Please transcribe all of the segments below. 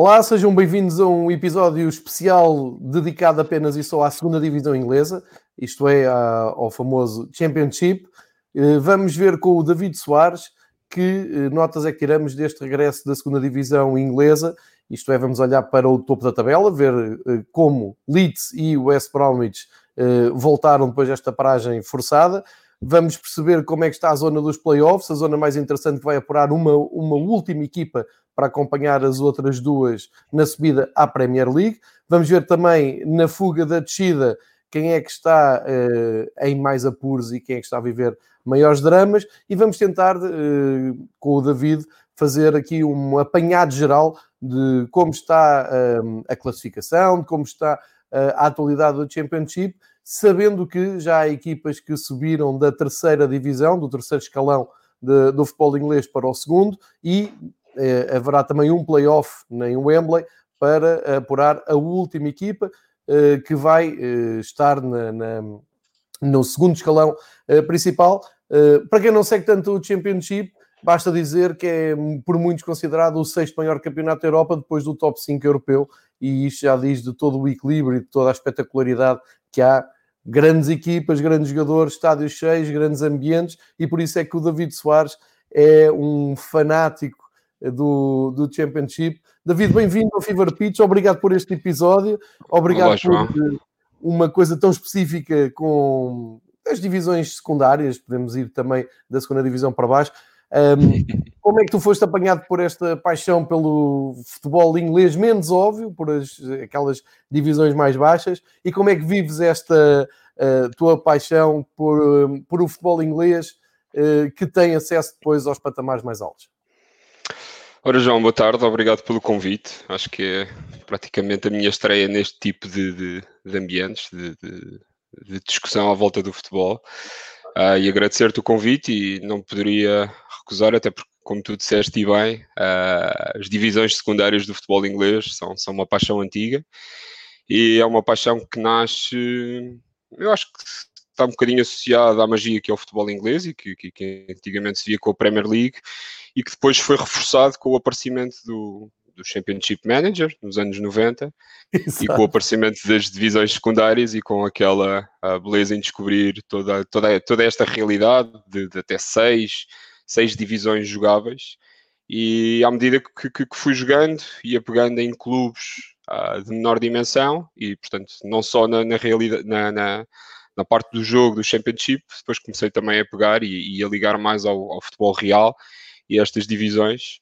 Olá, sejam bem-vindos a um episódio especial dedicado apenas e só à segunda divisão inglesa, isto é, ao famoso Championship. Eh, vamos ver com o David Soares que eh, notas é que tiramos deste regresso da segunda divisão inglesa. Isto é, vamos olhar para o topo da tabela, ver eh, como Leeds e West Bromwich voltaram depois desta paragem forçada. Vamos perceber como é que está a zona dos playoffs, a zona mais interessante que vai apurar uma, uma última equipa para acompanhar as outras duas na subida à Premier League. Vamos ver também na fuga da descida quem é que está uh, em mais apuros e quem é que está a viver maiores dramas. E vamos tentar, uh, com o David, fazer aqui um apanhado geral de como está uh, a classificação, de como está a atualidade do Championship, sabendo que já há equipas que subiram da terceira divisão, do terceiro escalão de, do futebol inglês para o segundo, e haverá também um playoff em Wembley para apurar a última equipa eh, que vai eh, estar na, na, no segundo escalão principal. para quem não segue tanto o Championship, basta dizer que é por muitos considerado o sexto maior campeonato da Europa depois do top 5 europeu e isto já diz de todo o equilíbrio e de toda a espetacularidade que há grandes equipas, grandes jogadores, estádios cheios, grandes ambientes, e por isso é que o David Soares é um fanático do, do Championship. David, bem-vindo ao Fever Pitch, obrigado por este episódio, obrigado Olá, por eh, uma coisa tão específica com as divisões secundárias, podemos ir também da segunda divisão para baixo. Um, como é que tu foste apanhado por esta paixão pelo futebol inglês menos óbvio, por as, aquelas divisões mais baixas, e como é que vives esta uh, tua paixão por, por o futebol inglês uh, que tem acesso depois aos patamares mais altos? Ora, João, boa tarde, obrigado pelo convite. Acho que é praticamente a minha estreia neste tipo de, de, de ambientes, de, de, discussão à volta do futebol. Uh, e agradecer-te o convite e não poderia recusar, até porque, como tu disseste e bem, uh, as divisões secundárias do futebol inglês são, são uma paixão antiga e é uma paixão que nasce, eu acho que está um bocadinho associada à magia que é o futebol inglês e que, que, que antigamente se via com a Premier League e que depois foi reforçado com o aparecimento do, do Championship Manager nos anos 90 Exato. e com o aparecimento das divisões secundárias e com aquela beleza em descobrir toda, toda, toda esta realidade de, de até seis, seis divisões jogáveis e à medida que, que, que fui jogando ia pegando em clubes uh, de menor dimensão e portanto não só na, na realidade na, na, na, parte do jogo do Championship depois comecei também a pegar e, e a ligar mais ao, ao futebol real e estas divisões.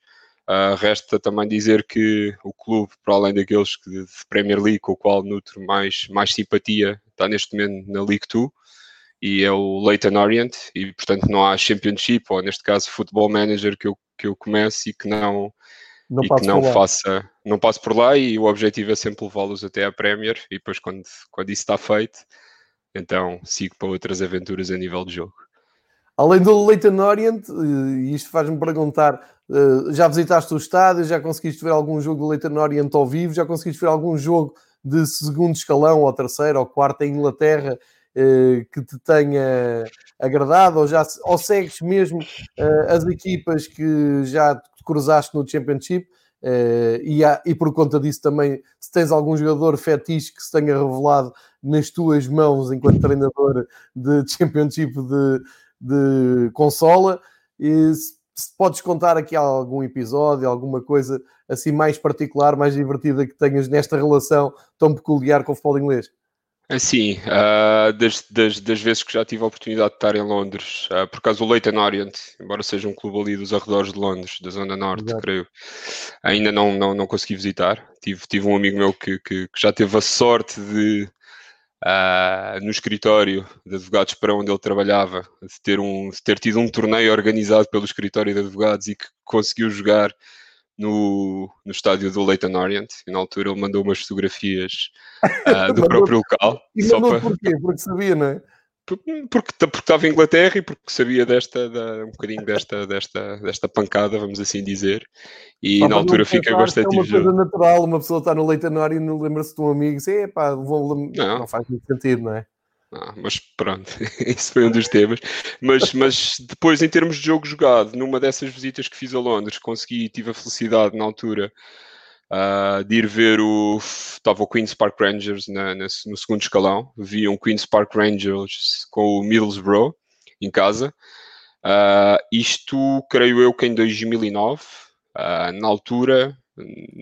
Uh, resta também dizer que o clube, para além daqueles que de Premier League, com o qual nutro mais, mais simpatia, está neste momento na League 2 e é o Leighton Orient e portanto não há Championship ou neste caso Football Manager que eu, que eu comece e que não, não e que não faça, não passe por lá e o objetivo é sempre levá-los até à Premier e depois quando, quando isso está feito então sigo para outras aventuras a nível de jogo. Além do Leighton Orient, eh, e isto faz-me perguntar, eh, já visitaste o estádio, já conseguiste ver algum jogo do Leighton Orient ao vivo, já conseguiste ver algum jogo de segundo escalão, ou terceiro, ou quarto em Inglaterra, eh, que te tenha agradado, ou, já, ou segues mesmo as equipas que já cruzaste no Championship, e, há, e por conta disso também, se tens algum jogador fetiche que se tenha revelado nas tuas mãos enquanto treinador de Championship de de consola. E se, podes contar aqui algum episódio, alguma coisa assim mais particular, mais divertida que tenhas nesta relação tão peculiar com o futebol inglês? Assim, uh, das, das, das, vezes que já tive a oportunidade de estar em Londres, uh, por causa do Leighton Orient, embora seja um clube ali dos arredores de Londres, da Zona Norte, Exato. creio, ainda não, não, não consegui visitar. Tive, tive um amigo meu que, que, que já teve a sorte de uh, no escritório de advogados para onde ele trabalhava, de ter, um, de ter tido um torneio organizado pelo escritório de advogados e que conseguiu jogar no, no estádio do Leighton Orient. E na altura ele mandou umas fotografias uh, do próprio local. E mandou para... porquê? Porque sabia, não é? Porque, porque estava em Inglaterra e porque sabia desta, da, um bocadinho desta, desta, desta pancada, vamos assim dizer, e na altura fiquei bastante É uma coisa natural, uma pessoa está no leitanário e não lembra-se de um amigo, e é pá, vou, não. não faz muito sentido, não é? Ah, mas pronto, isso foi um dos temas. Mas, mas depois, em termos de jogo jogado, numa dessas visitas que fiz a Londres, consegui, tive a felicidade na altura uh, de ir ver o. Estava o Queen's Park Rangers na, na, no segundo escalão. Vi um Queen's Park Rangers com o Middlesbrough em casa. Uh, isto, creio eu, que em 2009, uh, na altura,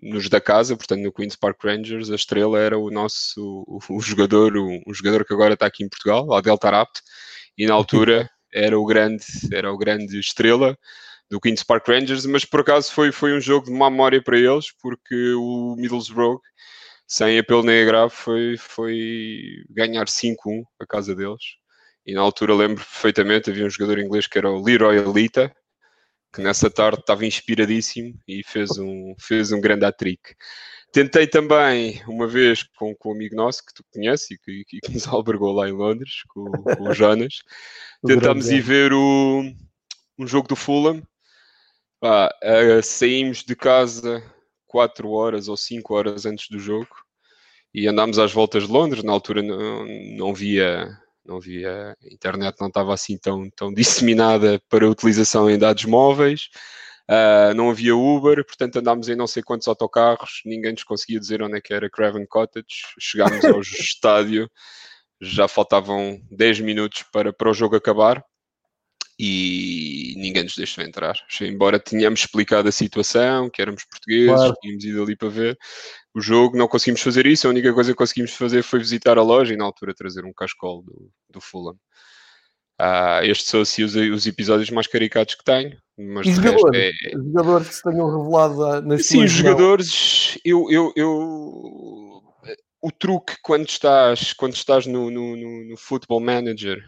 nos da casa, portanto no Queen's Park Rangers, a estrela era o nosso o, o jogador, o, o, jogador que agora está aqui em Portugal, Adel Tarapt, e na altura era o grande, era o grande estrela do Queen's Park Rangers, mas por acaso foi, foi um jogo de má memória para eles, porque o Middlesbrough, sem apelo nem agravo, foi, foi ganhar 5-1 a casa deles. E na altura lembro perfeitamente, havia um jogador inglês que era o Leroy Alita, que nessa tarde estava inspiradíssimo e fez um, fez um grande hat-trick. Tentei também, uma vez, com, com um amigo nosso que tu conheces e que, que, nos albergou lá em Londres, com, com o Jonas, tentámos ir ver o, um jogo do Fulham. Ah, uh, saímos de casa 4 horas ou 5 horas antes do jogo e andámos às voltas de Londres. Na altura não, não via não havia, a internet não estava assim tão, tão disseminada para utilização em dados móveis, uh, não havia Uber, portanto andámos em não sei quantos autocarros, ninguém nos conseguia dizer onde é que era Craven Cottage, chegámos ao estádio, já faltavam 10 minutos para, para o jogo acabar, e ninguém nos deixou entrar. Embora tenhamos explicado a situação, que éramos portugueses, claro. tínhamos ido ali para ver o jogo, não conseguimos fazer isso. A única coisa que conseguimos fazer foi visitar a loja e na altura trazer um cascol do, do Fulham. Ah, estes são assim os, os, episódios mais caricatos que tenho. Mas e jogadores, é... jogadores que se tenham revelado nas Sim, os jogadores, eu, eu, eu, o truque quando estás, quando estás no, no, no, no Football Manager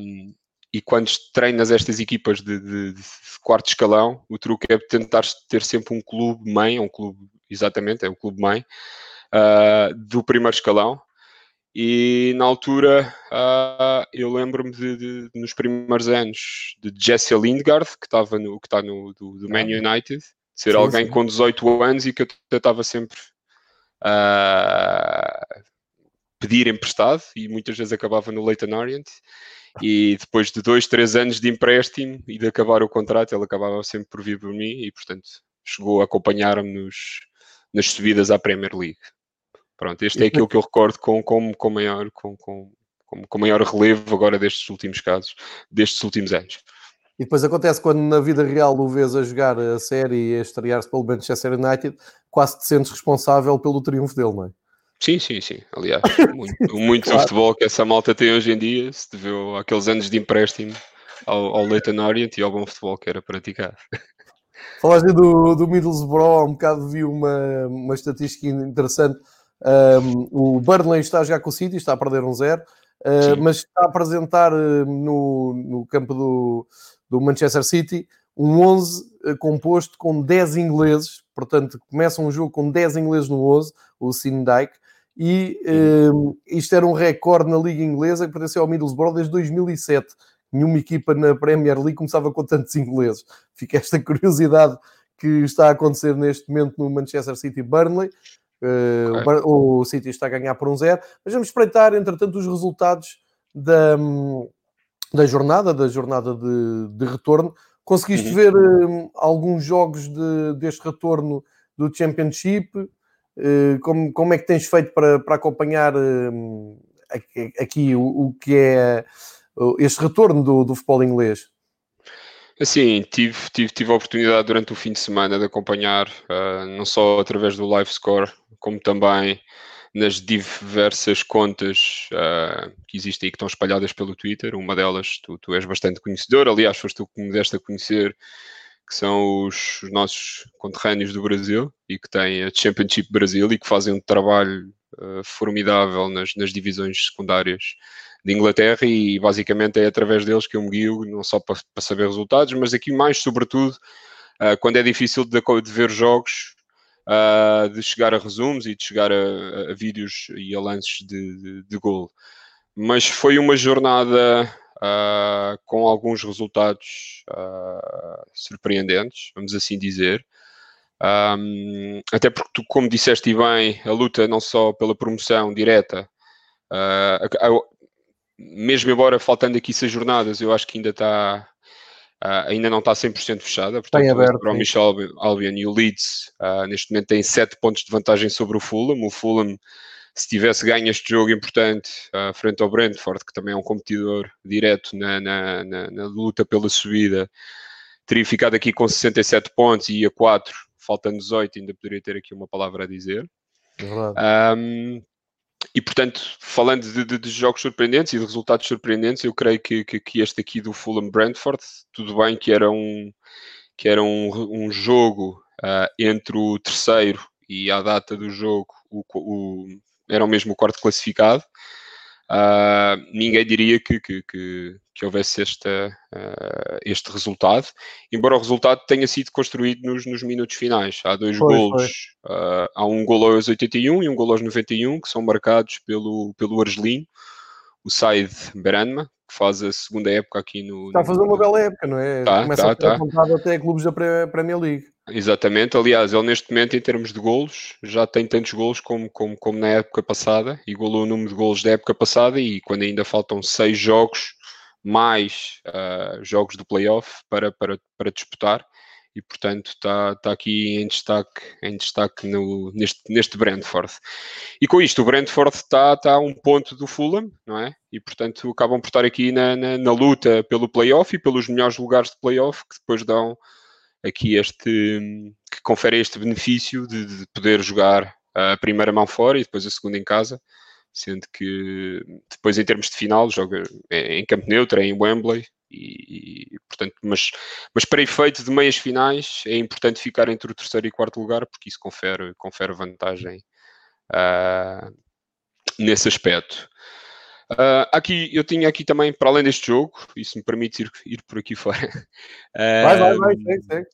um, e quando treinas estas equipas de, de, de, quarto escalão, o truque é tentar ter sempre um clube mãe, um clube, exatamente, é o clube mãe, uh, do primeiro escalão. E na altura uh, eu lembro-me de, de, nos primeiros anos de Jesse Lindgard, que estava no que está no do, do Man United, ser sim, alguém sim. com 18 anos e que eu estava sempre uh, pedir emprestado e muitas vezes acabava no Leighton Orient e depois de dois, três anos de empréstimo e de acabar o contrato, ele acabava sempre por vir por mim e, portanto, chegou a acompanhar-me nas subidas à Premier League. Pronto, este é aquilo que eu recordo com, com, com, maior, com, com, com maior relevo agora destes últimos casos, destes últimos anos. E depois acontece quando na vida real o vês a jogar a série e a estrear-se pelo Manchester United, quase te sentes responsável pelo triunfo dele, não é? Sim, sim, sim. Aliás, muito, muito claro. do futebol que essa malta tem hoje em dia se deveu àqueles anos de empréstimo ao, ao Leighton Orient e ao bom futebol que era praticado. Falaste do, do Middlesbrough, há um bocado vi uma, uma estatística interessante. Um, o Burnley está a jogar com o City, está a perder um zero, uh, mas está a apresentar uh, no, no campo do, do Manchester City um 11 uh, composto com 10 ingleses, portanto começa um jogo com 10 ingleses no 11, o Dyke, e um, isto era um recorde na Liga Inglesa que pertenceu ao Middlesbrough desde 2007. Nenhuma equipa na Premier League começava com tantos ingleses. Fica esta curiosidade que está a acontecer neste momento no Manchester City Burnley. Uh, okay. o, City está a ganhar por um zero. Mas vamos espreitar, entretanto, os resultados da, da jornada, da jornada de, de retorno. Conseguiste uhum. ver um, alguns jogos de, deste retorno do Championship? Eh, como, como é que tens feito para, para acompanhar eh, aqui o, o que é este retorno do, do futebol inglês? Assim, tive, tive, tive a oportunidade durante o fim de semana de acompanhar, uh, não só através do live score, como também nas diversas contas uh, que existem e que estão espalhadas pelo Twitter. Uma delas, tu, tu és bastante conhecedor, aliás, foste tu que me deste a conhecer que são os, os, nossos conterrâneos do Brasil e que têm a Championship Brasil e que fazem um trabalho uh, formidável nas, nas, divisões secundárias de Inglaterra e basicamente é através deles que eu me guio, não só para, para saber resultados, mas aqui mais sobretudo uh, quando é difícil de, de ver jogos, uh, de chegar a resumos e de chegar a, a vídeos e a lances de, de, de gol. Mas foi uma jornada uh, com alguns resultados uh, surpreendentes, vamos assim dizer. Um, até porque tu, como disseste bem, a luta não só pela promoção direta, uh, mesmo embora faltando aqui seis jornadas, eu acho que ainda está Uh, ainda não está 100% fechada, portanto, Tem aberto, o Michel Albion e o Leeds uh, neste momento têm 7 pontos de vantagem sobre o Fulham. O Fulham, se tivesse ganho este jogo importante uh, frente ao Brentford, que também é um competidor direto na, na, na, na, luta pela subida, teria ficado aqui com 67 pontos e a 4, faltando 18, ainda poderia ter aqui uma palavra a dizer. Um, e portanto, falando de, de, de, jogos surpreendentes e de resultados surpreendentes, eu creio que, que, que, este aqui do Fulham Brentford, tudo bem que era um, que era um, um jogo uh, entre o terceiro e a data do jogo, o, o, era o mesmo quarto classificado, Uh, ninguém diria que, que, que, que houvesse esta, uh, este resultado, embora o resultado tenha sido construído nos, nos minutos finais. Há dois foi, golos, foi. Uh, há um golo aos 81 e um golo aos 91, que são marcados pelo, pelo Argelino, o Said Beranma, que faz a segunda época aqui no. Está a fazer uma bela época, não é? Tá, Começa tá, a tá. até clubes da Premier League. Exatamente, aliás, ele neste momento, em termos de golos, já tem tantos golos como, como, como na época passada, igualou o número de golos da época passada e quando ainda faltam seis jogos, mais uh, jogos do playoff para, para, para disputar e portanto está, está aqui em destaque, em destaque no, neste, neste Brentford. E com isto, o Brentford está, está a um ponto do Fulham, não é? E portanto acabam por estar aqui na, na, na luta pelo playoff e pelos melhores lugares de playoff que depois dão aqui este que confere este benefício de, de, poder jogar a primeira mão fora e depois a segunda em casa, sendo que depois em termos de final joga em campo neutro, em Wembley e, e, portanto, mas, mas para efeito de meias finais é importante ficar entre o terceiro e quarto lugar porque isso confere, confere vantagem uh, nesse aspecto. Uh, aqui, eu tinha aqui também, para além deste jogo, isso me permite ir, ir por aqui fora. Uh, vai, vai, vai, segue, segue.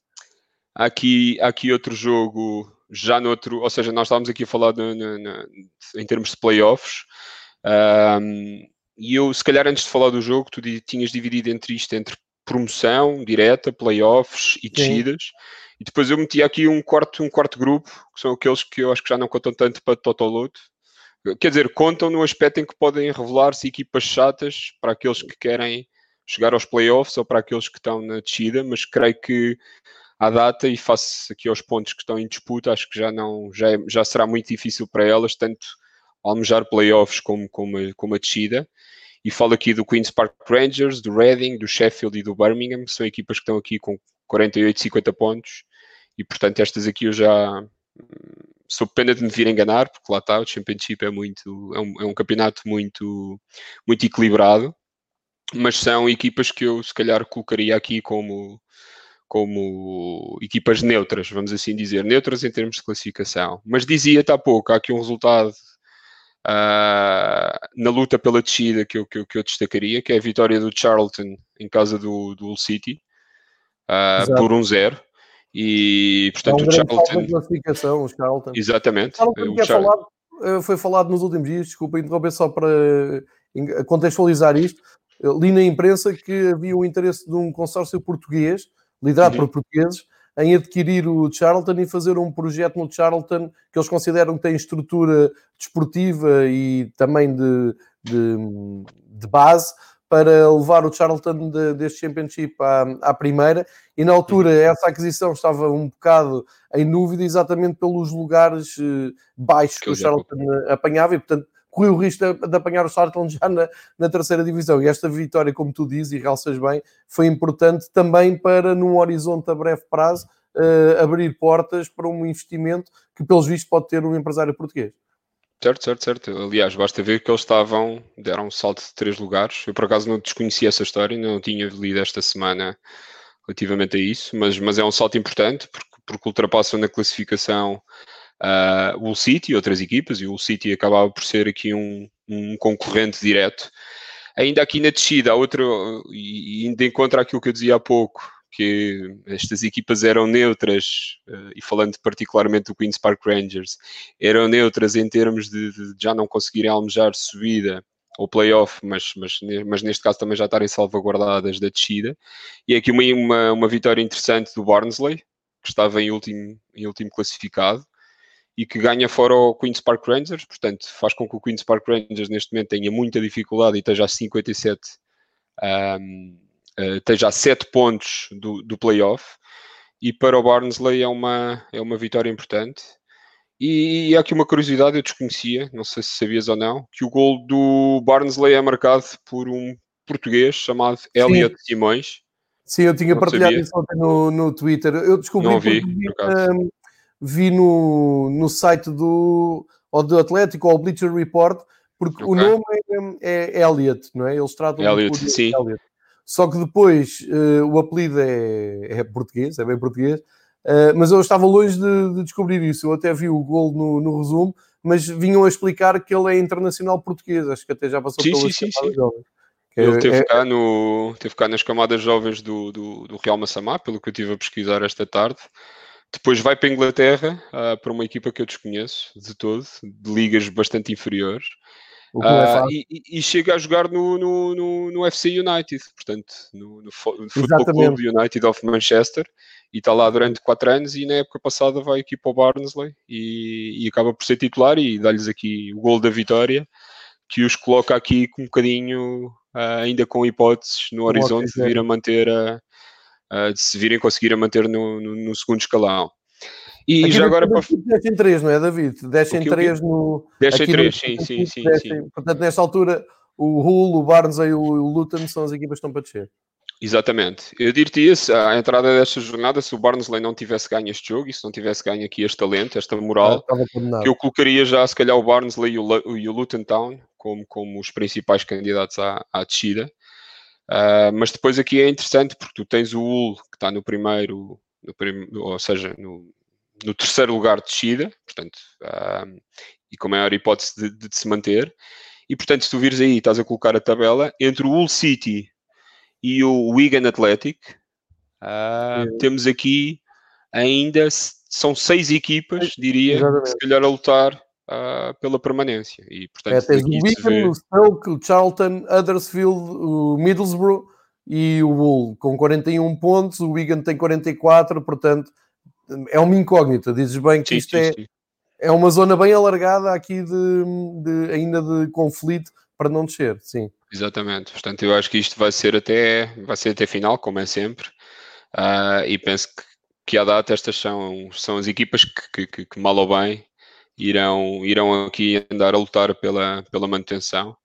Aqui, aqui outro jogo, já no outro, ou seja, nós estávamos aqui a falar no, no, no, em termos de playoffs. Um, e eu, se calhar, antes de falar do jogo, tu tinhas dividido entre isto, entre promoção direta, playoffs e descidas. Sim. E depois eu meti aqui um quarto, um quarto grupo, que são aqueles que eu acho que já não contam tanto para Totoloto, Quer dizer, contam no aspecto em que podem revelar-se equipas chatas para aqueles que querem chegar aos playoffs ou para aqueles que estão na descida, mas creio que à data e face aqui aos pontos que estão em disputa, acho que já não já, é, já será muito difícil para elas, tanto almejar playoffs como, como, como a descida. E falo aqui do Queen's Park Rangers, do Reading, do Sheffield e do Birmingham, são equipas que estão aqui com 48, 50 pontos, e portanto estas aqui eu já sou pena de me vir enganar, porque lá está, o Championship é muito, é um, é um campeonato muito, muito equilibrado, mas são equipas que eu se calhar colocaria aqui como, como equipas neutras, vamos assim dizer, neutras em termos de classificação. Mas dizia-te há pouco, há aqui um resultado uh, na luta pela descida que eu, que, eu, que eu destacaria, que é a vitória do Charlton em casa do, do City, uh, por 1-0. E, portanto, é um o Charlton. classificação, o Charlton. Exatamente. Charlton o Charlton. Falado, eh, foi falado nos últimos dias, desculpa interromper só para eh, contextualizar isto. Li na imprensa que havia o interesse de um consórcio português, liderado uhum. por portugues, em adquirir o Charlton e fazer um projeto no Charlton que eles consideram que tem estrutura desportiva e também de, de, de base para levar o Charlton de, deste Championship à, à, primeira, e na altura essa aquisição estava um bocado em dúvida, exatamente pelos lugares eh, baixos que, que o Charlton apanhava, e portanto correu o risco de, apanhar o Charlton já na, na, terceira divisão. E esta vitória, como tu dizes e realças bem, foi importante também para, num horizonte a breve prazo, uh, abrir portas para um investimento que, pelos vistos, pode ter um empresário português. Certo, certo, certo. Aliás, basta ver que eles estavam, deram um salto de três lugares. Eu, por acaso, não desconhecia essa história, não tinha lido esta semana relativamente a isso, mas, mas é um salto importante porque, porque ultrapassam na classificação uh, o City e outras equipas, e o City acabava por ser aqui um, um concorrente direto. Ainda aqui na descida, há outro, e, e de encontro àquilo que eu dizia há pouco, que estas equipas eram neutras, uh, e falando particularmente do Queen's Park Rangers, eram neutras em termos de, de já não conseguirem almejar subida ou playoff, mas, mas, mas neste caso também já estarem salvaguardadas da descida. E aqui uma, uma, uma vitória interessante do Barnsley, que estava em último, em último classificado, e que ganha fora o Queen's Park Rangers, portanto faz com que o Queen's Park Rangers neste momento tenha muita dificuldade e esteja a 57 um, uh, esteja a 7 pontos do, do playoff e para o Barnsley é uma, é uma vitória importante. E, e há aqui uma curiosidade, eu desconhecia, não sei se sabias ou não, que o gol do Barnsley é marcado por um português chamado Elliot Simões. Sim, eu tinha não partilhado sabia. isso ontem no, no Twitter. Eu descobri não vi, vi, um, vi no, no site do, ou do Atlético ou Bleacher Report, porque okay. o nome é, é, Elliot, não é? Eles tratam Elliot, por sim. Elliot. Só que depois uh, o apelido é, é, português, é bem português, uh, mas eu estava longe de, de, descobrir isso. Eu até vi o gol no, no, resumo, mas vinham a explicar que ele é internacional português. Acho que até já passou sim, pela sim, sim, sim. Ele teve, é... cá no, teve cá nas camadas jovens do, do, do, Real Massamá, pelo que eu estive a pesquisar esta tarde. Depois vai para a Inglaterra, uh, para uma equipa que eu desconheço de todo, de ligas bastante inferiores. Uh, e, e, chega a jogar no, no, no, no FC United, portanto, no, no, no Futebol Clube United of Manchester, e está lá durante 4 anos. E na época passada vai aqui para o Barnsley e, e acaba por ser titular e dá-lhes aqui o gol da vitória, que os coloca aqui com um bocadinho, uh, ainda com hipóteses no horizonte de vir a manter a, a, de se virem conseguir a manter no, no segundo escalão. E Aqui já agora para. 10 em 3, não é, David? 10 em 3 no. 10 em 3, sim, sim, sim, sim. Portanto, nesta altura, o Hull, o Barnes e o Luton são as equipas que estão para descer. Exatamente. Eu diria à entrada desta jornada, se o Barnsley não tivesse ganho este jogo e se não tivesse ganho aqui este talento, esta moral, ah, eu colocaria já se calhar o Barnsley e o, e o Luton Town como, como os principais candidatos à, à descida. Uh, mas depois aqui é interessante porque tu tens o Hull que está no primeiro, no prim, ou seja, no, no terceiro lugar de descida, portanto, uh, e com maior hipótese de, de, de, se manter. E portanto, se tu vires aí, estás a colocar a tabela entre o Hull City e o Wigan Athletic, uh, temos aqui ainda são seis equipas, diria, se calhar a lutar uh, pela permanência. E portanto, é, tens o Wigan, vê... o Stoke, o Charlton, Huddersfield, o Middlesbrough e o Hull com 41 pontos, o Wigan tem 44, portanto é uma incógnita. Dizes bem que sim, isto sim, é, sim. é uma zona bem alargada aqui de, de, ainda de conflito para não descer, sim. Exatamente, portanto eu acho que isto vai ser até, vai ser até final, como é sempre, uh, e penso que, que à data estas são, são as equipas que, que, que, mal ou bem irão, irão aqui andar a lutar pela, pela manutenção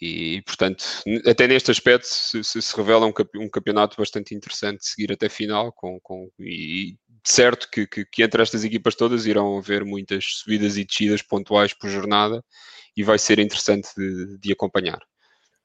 e, portanto, até neste aspecto se, se, se revela um, um, campeonato bastante interessante de seguir até final com, com, e certo que, que, que, entre estas equipas todas irão haver muitas subidas e descidas pontuais por jornada e vai ser interessante de, de acompanhar.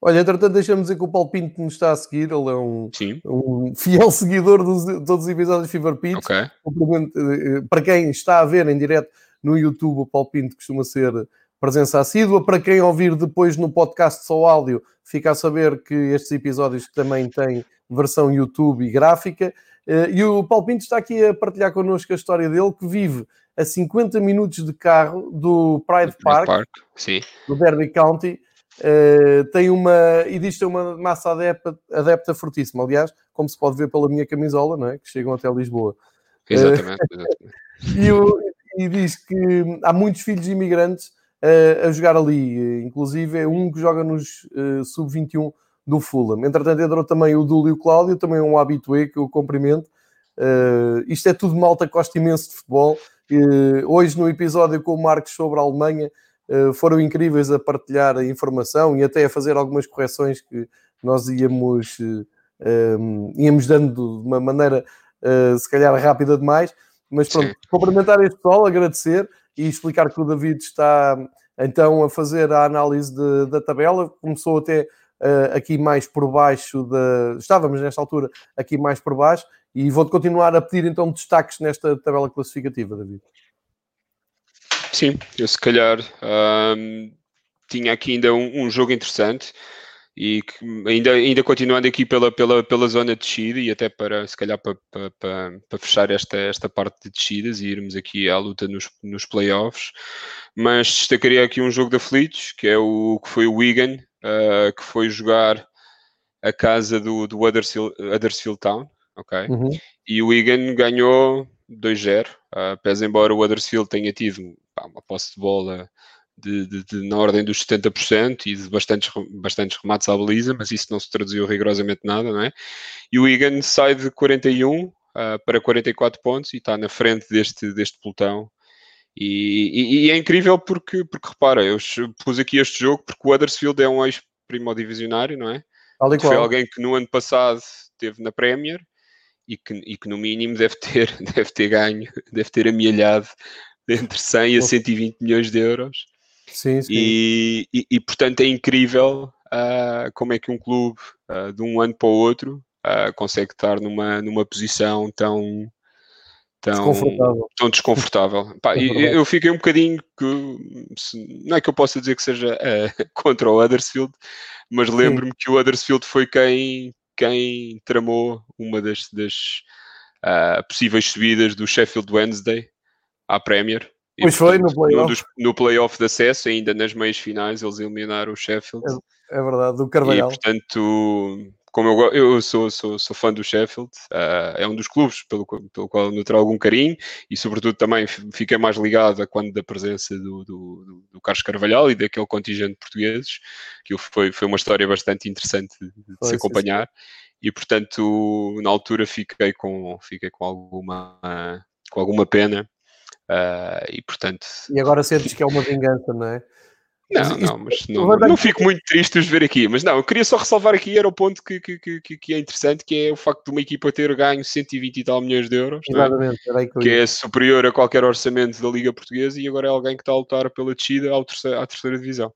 Olha, entretanto, deixamos dizer que o Paulo Pinto nos está a seguir, ele é um, um fiel seguidor dos, de todos os episódios de Fever Pitch. Okay. Eh, para quem está a ver em direto no YouTube, o Paulo Pinto costuma ser presença assídua. Para quem ouvir depois no podcast só áudio, fica a saber que estes episódios também têm versão YouTube e gráfica. Eh, e o Paulo Pinto está aqui a partilhar connosco a história dele, que vive a 50 minutos de carro do Pride Park, Park do Derby County. Uh, tem uma, e diz ter uma massa adepta, adepta fortíssima. Aliás, como se pode ver pela minha camisola, não é? que chegam até Lisboa. Exatamente. Exatamente. e, e, diz que há muitos filhos imigrantes uh, a jogar ali, inclusive é um que joga nos sub-21 do Fulham. Entretanto, entrou também o Dúlio Cláudio, também um habitué que eu cumprimento. Uh, isto é tudo malta gosta imenso de futebol. Uh, hoje, no episódio com o Marcos sobre a Alemanha, uh, foram incríveis a partilhar a informação e até a fazer algumas correções que nós íamos, íamos dando de uma maneira, se calhar, rápida demais. Mas pronto, Sim. cumprimentar este pessoal, agradecer e explicar que o David está então a fazer a análise de, da tabela. Começou até uh, aqui mais por baixo da. Estávamos nesta altura aqui mais por baixo e vou-te continuar a pedir então destaques nesta tabela classificativa, David. Sim, eu se calhar um, tinha aqui ainda um, um, jogo interessante e que, ainda, ainda continuando aqui pela, pela, pela zona de descida e até para se calhar para, para, para, fechar esta, esta parte de descidas e irmos aqui à luta nos, nos playoffs, mas destacaria aqui um jogo de aflitos, que é o que foi o Wigan uh, que foi jogar a casa do, do Huddersfield, Huddersfield Town, ok? Uhum. E o Wigan ganhou 2-0, uh, pese embora o Huddersfield tenha tido pá, uma posse de bola de, de, de, na ordem dos 70% e de bastantes, bastantes remates à baliza, mas isso não se traduziu rigorosamente nada, não é? E o Egan sai de 41 uh, ah, para 44 pontos e está na frente deste, deste pelotão. E, e, e, é incrível porque, porque repara, eu pus aqui este jogo porque o Huddersfield é um ex-primo divisionário, não é? Foi alguém que no ano passado esteve na Premier e que, e que no mínimo deve ter, deve ter ganho, deve ter amealhado entre 100 a 120 milhões de euros. Sim, sim. E, e, e portanto é incrível uh, como é que um clube uh, de um ano para o outro uh, consegue estar numa, numa posição tão, tão desconfortável. Tão desconfortável. Pá, eu, eu, fiquei um bocadinho que não é que eu possa dizer que seja contra o Huddersfield, mas lembro-me que o Huddersfield foi quem, quem tramou uma das, das possíveis subidas do Sheffield Wednesday à Premier e, pois foi, no playoff. No playoff de acesso, ainda nas meias finais, eles eliminaram o Sheffield. É, é verdade, do Carvalhal. E, portanto, como eu, eu sou, sou, sou fã do Sheffield, uh, é um dos clubes pelo, pelo qual eu tenho algum carinho e, sobretudo, também fiquei mais ligado a quando da presença do, do, do Carlos Carvalhal e daquele contingente de portugueses, que foi, foi uma história bastante interessante de, de foi, se acompanhar. Sim, sim. E, portanto, na altura fiquei com, fiquei com, alguma, com alguma pena Uh, e portanto. E agora sentes que é uma vingança, não é? Não, não, mas não, não, fico muito triste de ver aqui, mas não, eu queria só ressalvar aqui, era o ponto que, que, que, que é interessante, que é o facto de uma equipa ter ganho 120 e tal milhões de euros, é? Que é superior a qualquer orçamento da Liga Portuguesa e agora é alguém que está a lutar pela descida à terceira, à terceira divisão.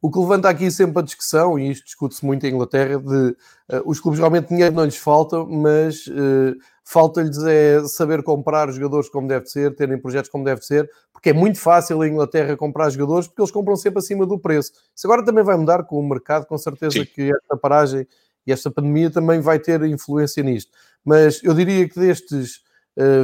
O que levanta aqui sempre a discussão, e isto discute-se muito em Inglaterra, de uh, os clubes realmente dinheiro não lhes falta, mas uh, falta-lhes é saber comprar jogadores como deve ser, terem projetos como deve ser, porque é muito fácil em Inglaterra comprar jogadores, porque eles compram sempre acima do preço. Isso agora também vai mudar com o mercado, com certeza Sim. que esta paragem e esta pandemia também vai ter influência nisto. Mas eu diria que destes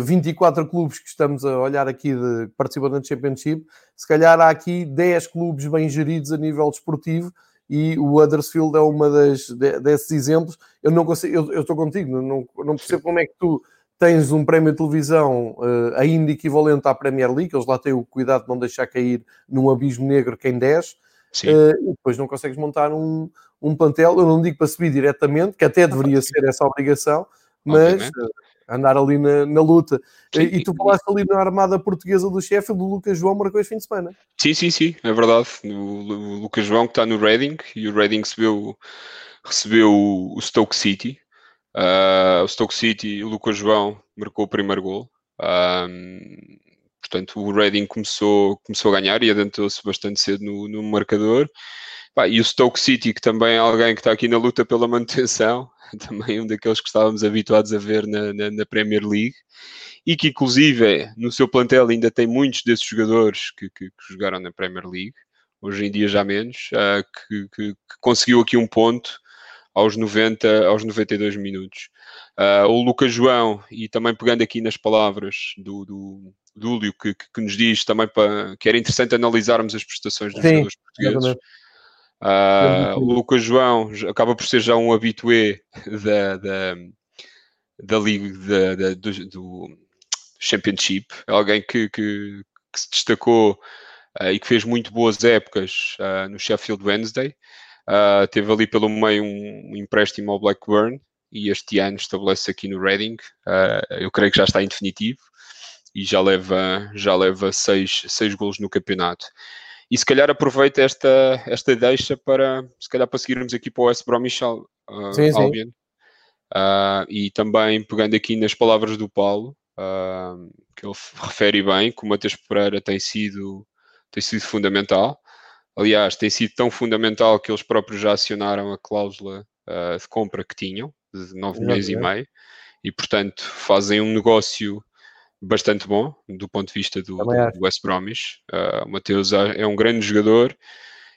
24 eh, clubes que estamos a olhar aqui de participam da Championship, se calhar há aqui 10 clubes bem geridos a nível desportivo e o Huddersfield é uma das, desses exemplos. Eu não consigo, eu, eu estou contigo, não, não percebo como é que tu tens um prémio de televisão uh, ainda equivalente à Premier League, eles lá têm o cuidado de não deixar cair num abismo negro quem 10, uh, e depois não consegues montar um, um plantel, eu não digo para subir diretamente, que até deveria ser essa obrigação, mas andar ali na, na luta. Sim, e tu falaste ali na armada portuguesa do chefe, do Lucas João marcou este fim de semana. Sim, sim, sim, é verdade. O, Lucas João que está no Reading e o Reading recebeu, recebeu o Stoke City. Uh, o Stoke City, o Lucas João marcou o primeiro gol. Um, portanto, o Reading começou, começou a ganhar e adentrou-se bastante cedo no, no marcador. e o Stoke City, que também é alguém que está aqui na luta pela manutenção, também um daqueles que estávamos habituados a ver na, na, na, Premier League e que inclusive no seu plantel ainda tem muitos desses jogadores que, que, que jogaram na Premier League, hoje em dia já menos, uh, que, que, conseguiu aqui um ponto aos 90, aos 92 minutos. Uh, o Lucas João, e também pegando aqui nas palavras do, do, Dúlio, que, que, nos diz também para, que era interessante analisarmos as prestações dos Sim, jogadores portugueses. Exatamente. Uh, o Lucas João acaba por ser já um habitué da, da, da Liga da, da, do, do, Championship, é alguém que, que, que se destacou uh, e que fez muito boas épocas uh, no Sheffield Wednesday. teve ali pelo meio um, um, empréstimo ao Blackburn e este ano estabelece aqui no Reading. eu creio que já está em definitivo e já leva, já leva seis, seis golos no campeonato e se calhar aproveita esta, esta deixa para se calhar para seguirmos aqui para o West Bromwich uh, sim, Albion sim. Uh, e também pegando aqui nas palavras do Paulo uh, que ele refere bem que o Matheus Pereira tem sido tem sido fundamental. Aliás tem sido tão fundamental que eles próprios já acionaram a cláusula uh, de compra que tinham de 9 milhões e meio e portanto fazem um negócio bastante bom do ponto de vista do, do West Bromwich. Uh, o Mateus é um grande jogador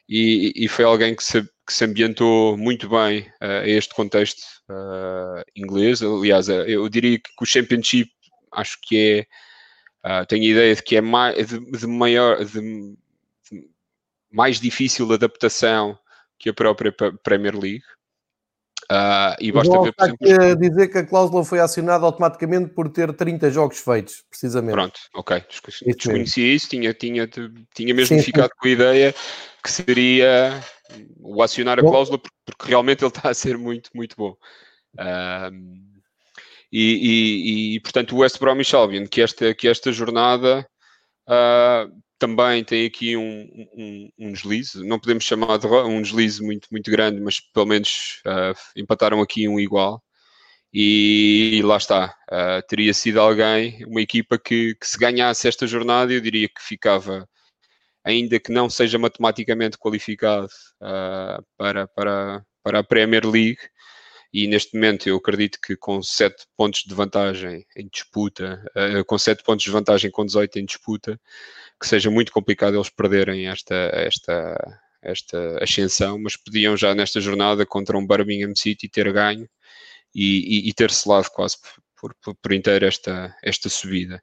e, e foi alguém que se, que se, ambientou muito bem uh, a este contexto uh, inglês. Aliás, eu diria que o Championship acho que é, uh, tenho a ideia de que é mais, de, de maior, de, de mais difícil adaptação que a própria Premier League. Uh, e basta ver, por exemplo... a dizer que a cláusula foi acionada automaticamente por ter 30 jogos feitos, precisamente. Pronto, ok. Desconhecia isso, tinha, tinha, tinha mesmo sim, ficado sim. com a ideia que seria o acionar a bom. cláusula, porque realmente ele está a ser muito, muito bom. Uh, e, e, e, portanto, o West Bromwich Albion, que esta, que esta jornada uh, também tem aqui um, um, um, deslize, não podemos chamar de um deslize muito, muito grande, mas pelo menos uh, empataram aqui um igual. E, lá está, uh, teria sido alguém, uma equipa que, que, se ganhasse esta jornada, eu diria que ficava, ainda que não seja matematicamente qualificado uh, para, para, para a Premier League, e neste momento eu acredito que com 7 pontos de vantagem em disputa, com 7 pontos de vantagem com 18 em disputa, que seja muito complicado eles perderem esta, esta, esta ascensão, mas podiam já nesta jornada contra um Birmingham City ter ganho e, e, e ter selado quase por, por, por inteiro esta, esta subida.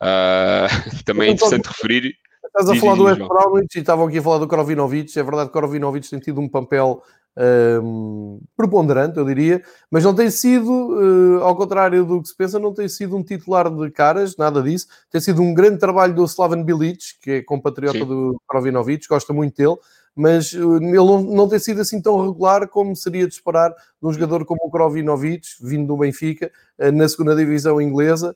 Uh, também é interessante referir. Estás a falar do West Bromwich e estavam aqui a falar do Krovinovic. É verdade que Krovinovic tem tido um papel um, preponderante, eu diria, mas não tem sido, uh, ao contrário do que se pensa, não tem sido um titular de caras, nada disso. Tem sido um grande trabalho do Slaven Bilic, que é compatriota Sim. do Krovinovic, gosta muito dele, mas uh, ele não, não, tem sido assim tão regular como seria de esperar de um jogador como o Krovinovic, vindo do Benfica, uh, na segunda divisão inglesa.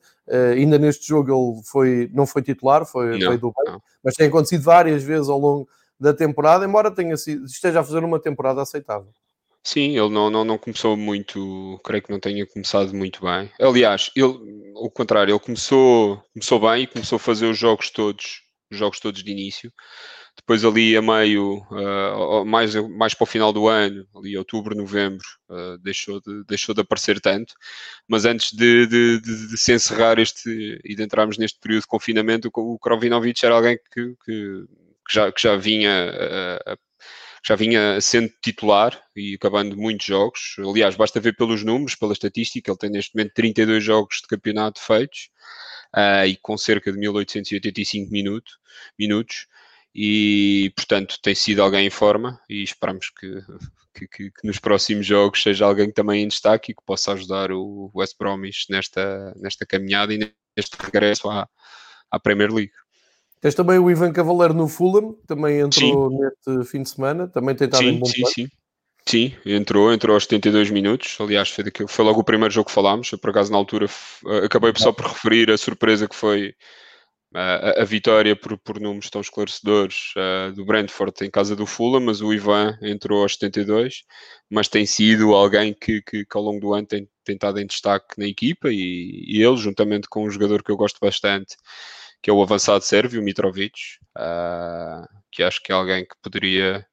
ainda neste jogo ele foi, não foi titular, foi, foi do banco, mas tem acontecido várias vezes ao longo da temporada, embora tenha sido, esteja a fazer uma temporada aceitável. Sim, ele não, não, não começou muito, creio que não tenha começado muito bem. Aliás, ele, ao contrário, ele começou, começou bem e começou a fazer os jogos todos, os jogos todos de início. Depois ali a meio, uh, mais, mais para o final do ano, ali outubro, novembro, uh, deixou, de, deixou de aparecer tanto. Mas antes de, de, de, de, se encerrar este e de entrarmos neste período de confinamento, o, o Krovinovic era alguém que, que que já, que já vinha uh, já vinha sendo titular e acabando muitos jogos. Aliás, basta ver pelos números, pela estatística, ele tem neste momento 32 jogos de campeonato feitos uh, e com cerca de 1885 minuto, minutos. E, portanto, tem sido alguém em forma e esperamos que, que, que, que, nos próximos jogos seja alguém também em destaque e que possa ajudar o West Bromwich nesta, nesta caminhada e neste regresso à, à Premier League. Tens também o Ivan Cavaleiro no Fulham, também entrou sim. neste fim de semana, também tem estado sim, em bom sim, sim. Sim, entrou, entrou aos 72 minutos. Aliás, foi, daquilo, foi logo o primeiro jogo que falámos. Eu, por acaso, na altura, eh, acabei só por referir a surpresa que foi uh, a, a, vitória por, por números tão esclarecedores uh, do Brentford em casa do Fulham, mas o Ivan entrou aos 72. Mas tem sido alguém que, que, que ao longo do ano tem, tem estado em destaque na equipa e, e ele, juntamente com um jogador que eu gosto bastante, que é o avançado sérvio, Mitrovic, uh, que acho que é alguém que poderia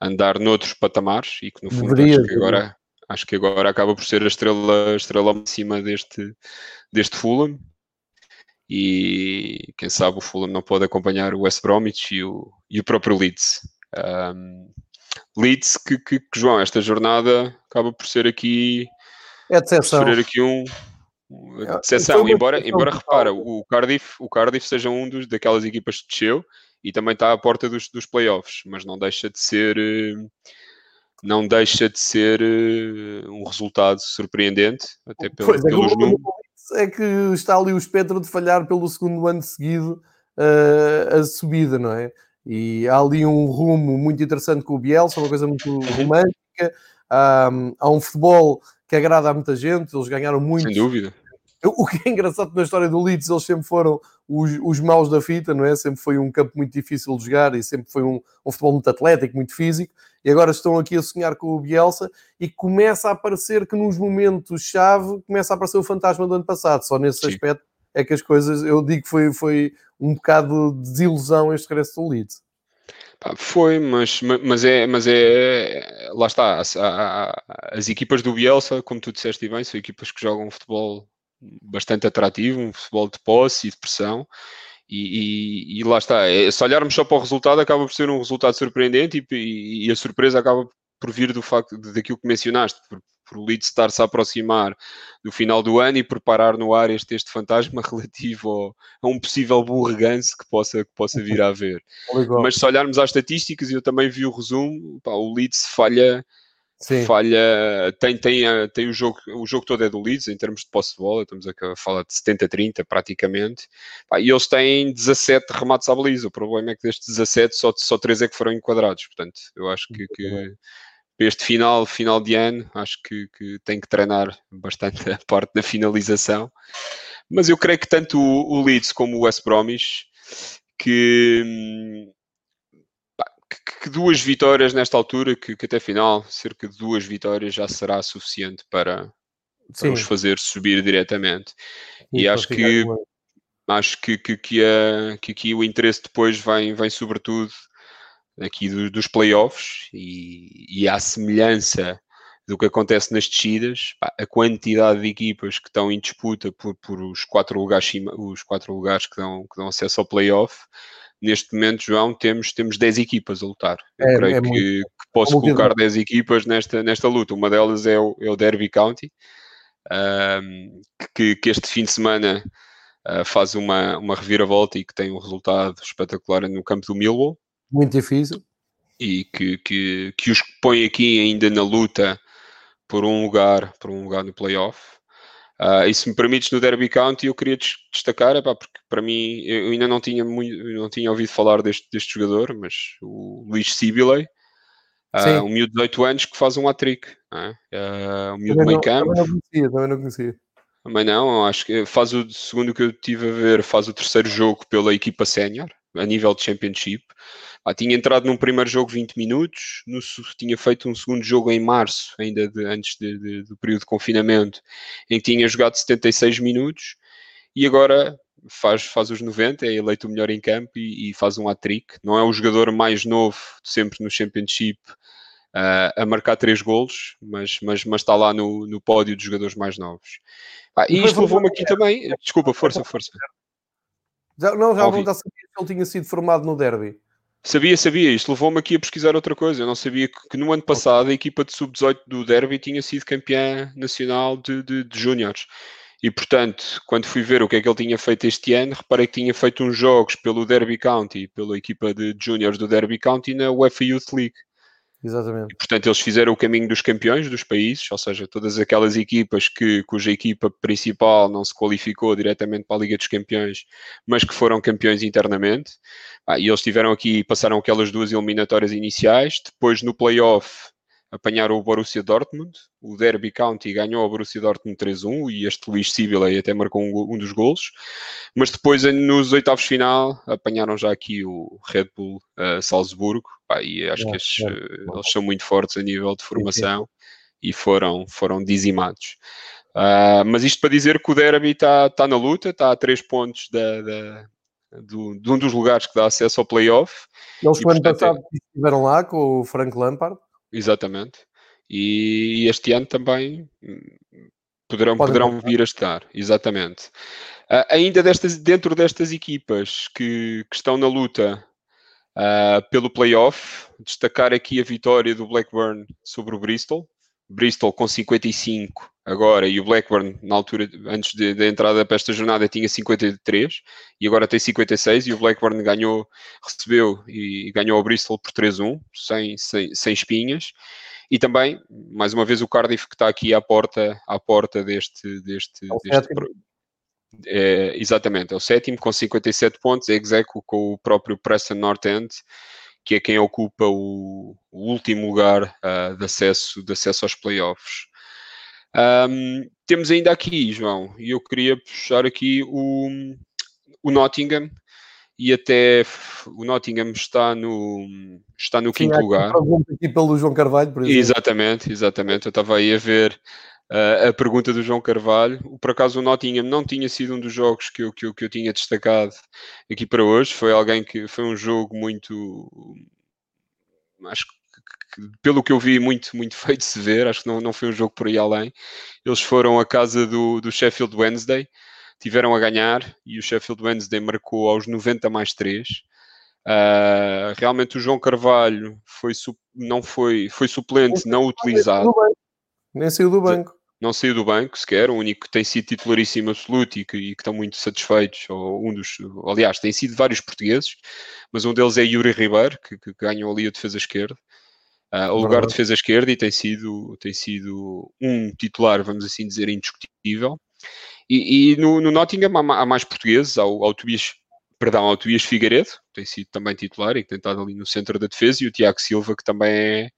andar noutros patamares e que no fundo deveria, acho, que agora, acho que agora acaba por ser a estrela, a estrela acima deste, deste Fulham. E quem sabe o Fulham não pode acompanhar o West Bromwich e o, e o próprio Leeds. Um, Leeds que, que, que, João, esta jornada acaba por ser aqui é de sofrer aqui um, é, decepção, embora, embora repara, o Cardiff, o Cardiff seja um dos, daquelas equipas que desceu e também está à porta dos, dos playoffs, mas não deixa de ser eh, não deixa de ser eh, um resultado surpreendente, até pelo, pois, é pelos números. É que está ali o espectro de falhar pelo segundo ano seguido uh, a subida, não é? E há ali um rumo muito interessante com o Bielsa, uma coisa muito romântica. Há, há um futebol que agrada a muita gente, eles ganharam muito. Sem dúvida. O que é engraçado na história do Leeds, eles sempre foram os, os maus da fita, não é? Sempre foi um campo muito difícil de jogar e sempre foi um, um futebol muito atlético, muito físico. E agora estão aqui a sonhar com o Bielsa e começa a aparecer que nos momentos-chave começa a aparecer o fantasma do ano passado. Só nesse Sim. aspecto é que as coisas, eu digo que foi, foi um bocado de desilusão este regresso do Leeds. Foi, mas, mas, é, mas é. Lá está. As, as equipas do Bielsa, como tu disseste bem, são equipas que jogam futebol bastante atrativo, um futebol de posse e de pressão. E, e, e lá está, é, se olharmos só para o resultado, acaba por ser um resultado surpreendente e, e a surpresa acaba por vir do facto daquilo que mencionaste, por, por o Leeds estar-se a aproximar do final do ano e preparar no ar este, este fantasma relativo ao, a um possível burreganço que possa, que possa vir a haver. Mas se olharmos às estatísticas, eu também vi o resumo, pá, o Leeds falha Sim. falha, tem, tem, tem o jogo, o jogo todo é do Leeds em termos de posse de bola, estamos a falar de 70-30 praticamente, e eles têm 17 remates à baliza, o problema é que destes 17 só, só 3 é que foram enquadrados, portanto, eu acho que, que este final, final de ano, acho que, que tem que treinar bastante a parte da finalização, mas eu creio que tanto o, o Leeds como o West Bromwich que hum, que duas vitórias nesta altura, que, que, até final, cerca de duas vitórias já será suficiente para, para os fazer subir diretamente. e acho que acho que, que, que, a, que aqui o interesse depois vem, vem sobretudo aqui do, dos playoffs e, e à semelhança do que acontece nas descidas, a quantidade de equipas que estão em disputa por, por os quatro lugares os quatro lugares que dão, que dão acesso ao playoff, neste momento, João, temos, temos 10 equipas a lutar. Eu é, creio é que, que, posso colocar 10 equipas nesta, nesta luta. Uma delas é o, é o Derby County, um, que, que, este fim de semana uh, faz uma, uma reviravolta e que tem um resultado espetacular no campo do Millwall. Muito difícil. E que, que, que os põe aqui ainda na luta por um lugar, por um lugar no playoff. Uh, e se me permites no Derby County, eu queria destacar, epá, porque para mim eu ainda não tinha, muito, não tinha ouvido falar deste, deste jogador, mas o Luís Sibiley, uh, um miúdo de 18 anos que faz um hat-trick, uh, um miúdo de meio campo. Também não conhecia, também não conhecia. Também não, acho que faz o segundo que eu tive a ver, faz o terceiro jogo pela equipa sénior, a nível de Championship. Ah, tinha entrado num primeiro jogo 20 minutos, no, tinha feito um segundo jogo em março, ainda de, antes de, de, do período de confinamento, em que tinha jogado 76 minutos, e agora faz, faz os 90, é eleito o melhor em campo e, e faz um hat-trick. Não é o jogador mais novo sempre no Championship uh, a marcar três golos, mas, mas, mas está lá no, no pódio dos jogadores mais novos. Ah, e isto levou-me aqui também. Desculpa, força, força. Já, não, já não sabia que ele tinha sido formado no Derby. Sabia, sabia. Isto levou-me aqui a pesquisar outra coisa. Eu não sabia que, que no ano passado a equipa de sub-18 do Derby tinha sido campeã nacional de, de, de júniores. E, portanto, quando fui ver o que é que ele tinha feito este ano, reparei que tinha feito uns jogos pelo Derby County, pela equipa de júniores do Derby County na UEFA Youth League. Exatamente. E, portanto, eles fizeram o caminho dos campeões dos países, ou seja, todas aquelas equipas que, cuja equipa principal não se qualificou diretamente para a Liga dos Campeões, mas que foram campeões internamente. Ah, e eles tiveram aqui, passaram aquelas duas eliminatórias iniciais, depois no playoff apanharam o Borussia Dortmund, o Derby County ganhou o Borussia Dortmund 3-1 e este Luís Sibiley até marcou um, um, dos golos, mas depois nos oitavos final apanharam já aqui o Red Bull uh, Salzburgo, pá, e acho é, que estes, é, uh, eles são muito fortes a nível de formação e foram, foram dizimados. Uh, mas isto para dizer que o Derby está tá na luta, está a 3 pontos da, da do, de um dos lugares que dá acesso ao playoff. Eles, no ano passado, é... estiveram lá com o Frank Lampard. Exatamente. E este ano também hum, poderão, poderão vir a estar, exatamente. Uh, ainda destas, dentro destas equipas que, que estão na luta uh, pelo playoff, destacar aqui a vitória do Blackburn sobre o Bristol. Bristol com 55 agora e o Blackburn, na altura, antes da entrada para esta jornada, tinha 53 e agora tem 56 e o Blackburn ganhou, recebeu e ganhou o Bristol por 3-1, sem, sem, sem espinhas. E também, mais uma vez, o Cardiff que está aqui à porta, à porta deste. deste, é deste é, exatamente, é o sétimo com 57 pontos, é execo com o próprio Preston North End, que é quem ocupa o, o último lugar uh, de, acesso, de acesso aos playoffs. Um, temos ainda aqui, João, e eu queria puxar aqui o, o Nottingham, e até o Nottingham está no, está no Sim, quinto lugar. Aqui pelo João Carvalho, por exemplo. Exatamente, exatamente. Eu estava aí a ver uh, a pergunta do João Carvalho. Por acaso o Nottingham não tinha sido um dos jogos que eu, que eu, que eu tinha destacado aqui para hoje. Foi alguém que foi um jogo muito acho que pelo que eu vi, muito, muito feito de se ver. Acho que não, não foi um jogo por aí além. Eles foram à casa do, do Sheffield Wednesday, tiveram a ganhar e o Sheffield Wednesday marcou aos 90 mais 3. Uh, ah, realmente o João Carvalho foi, não foi, foi suplente, não utilizado. Nem saiu do banco. Não saiu do banco sequer, o único que tem sido titularíssimo absoluto e que, e que estão muito satisfeitos, ou um dos, aliás, tem sido vários portugueses, mas um deles é Yuri Ribeiro, que, que ganhou ali a defesa esquerda. uh, o lugar de defesa esquerda e tem sido, tem sido um titular, vamos assim dizer, indiscutível. E, e no, no, Nottingham há, há mais portugueses, ao, ao Tobias, perdão, ao Tobias Figueiredo, tem sido também titular e que tem estado ali no centro da defesa, e o Tiago Silva, que também é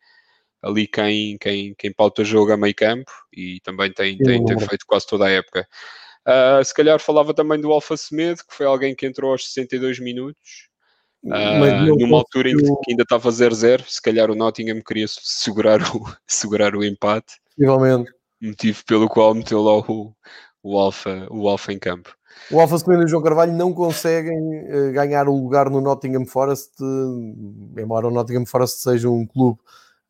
ali quem, quem, quem pauta jogo a meio campo e também tem, tem, tem feito quase toda a época. Uh, se calhar falava também do Alfa Semedo, que foi alguém que entrou aos 62 minutos, uh, numa altura em que, que ainda estava 0-0. Se calhar o Nottingham queria segurar o, segurar o empate. Possivelmente. Motivo pelo qual meteu lá o, o, Alfa, o Alfa em campo. O Alfa Semedo e o João Carvalho não conseguem uh, ganhar o lugar no Nottingham Forest, embora o Nottingham Forest seja um clube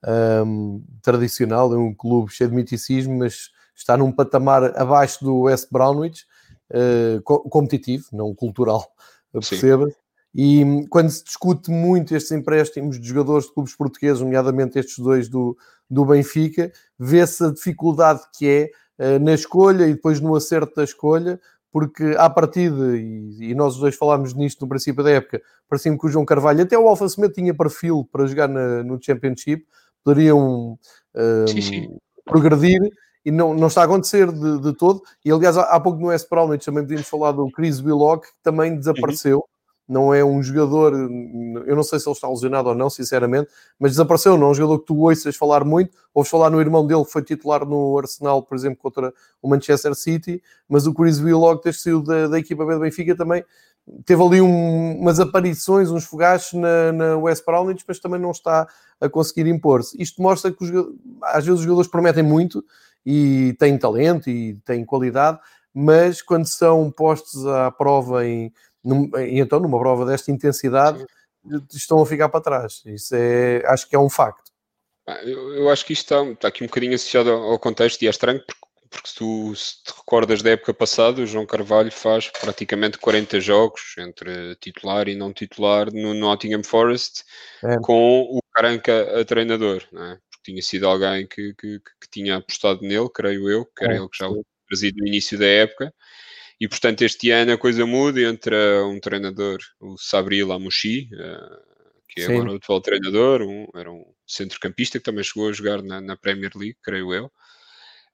um, tradicional, é um clube cheio de miticismo, mas está num patamar abaixo do West Brownwich, uh, competitivo, não cultural, perceba. E hum, quando se discute muito estes empréstimos de jogadores de clubes portugueses, nomeadamente estes dois do, do Benfica, vê-se a dificuldade que é uh, na escolha e depois no acerto da escolha, porque à partida, e, e nós os dois falámos nisto no princípio da época, parecia-me que o João Carvalho, até o Alfa Semedo tinha perfil para jogar na, no Championship, poderiam um, sim, sim. progredir e não, não está a acontecer de, de todo. E aliás, há, há pouco no S Brownwich também podíamos falar do Chris Willock, que também desapareceu. Uhum. Não é um jogador, eu não sei se ele está lesionado ou não, sinceramente, mas desapareceu. Não é um jogador que tu ouças falar muito. Ouves falar no irmão dele, que foi titular no Arsenal, por exemplo, contra o Manchester City. Mas o Chris Willock, ter sido da, da equipa B do Benfica, também teve ali um, umas aparições, uns fogachos na, na West Brownwich, mas também não está a conseguir impor-se. Isto mostra que os, às vezes os jogadores prometem muito e têm talento e têm qualidade, mas quando são postos à prova em, num, então numa prova desta intensidade, Sim. estão a ficar para trás. Isso é, acho que é um facto. Eu, eu acho que isto está, está, aqui um bocadinho associado ao contexto e é estranho porque porque se tu se te recordas da época passada, o João Carvalho faz praticamente 40 jogos entre titular e não titular no Nottingham Forest é. com o Caranca a treinador, é? porque tinha sido alguém que, que, que, tinha apostado nele, creio eu, que era é. ele que já o trazido no início da época. E portanto, este ano a coisa muda entre um treinador, o Sabri Lamouchi, eh, que é Sim. agora o atual treinador, um, era um centrocampista que também chegou a jogar na, na Premier League, creio eu.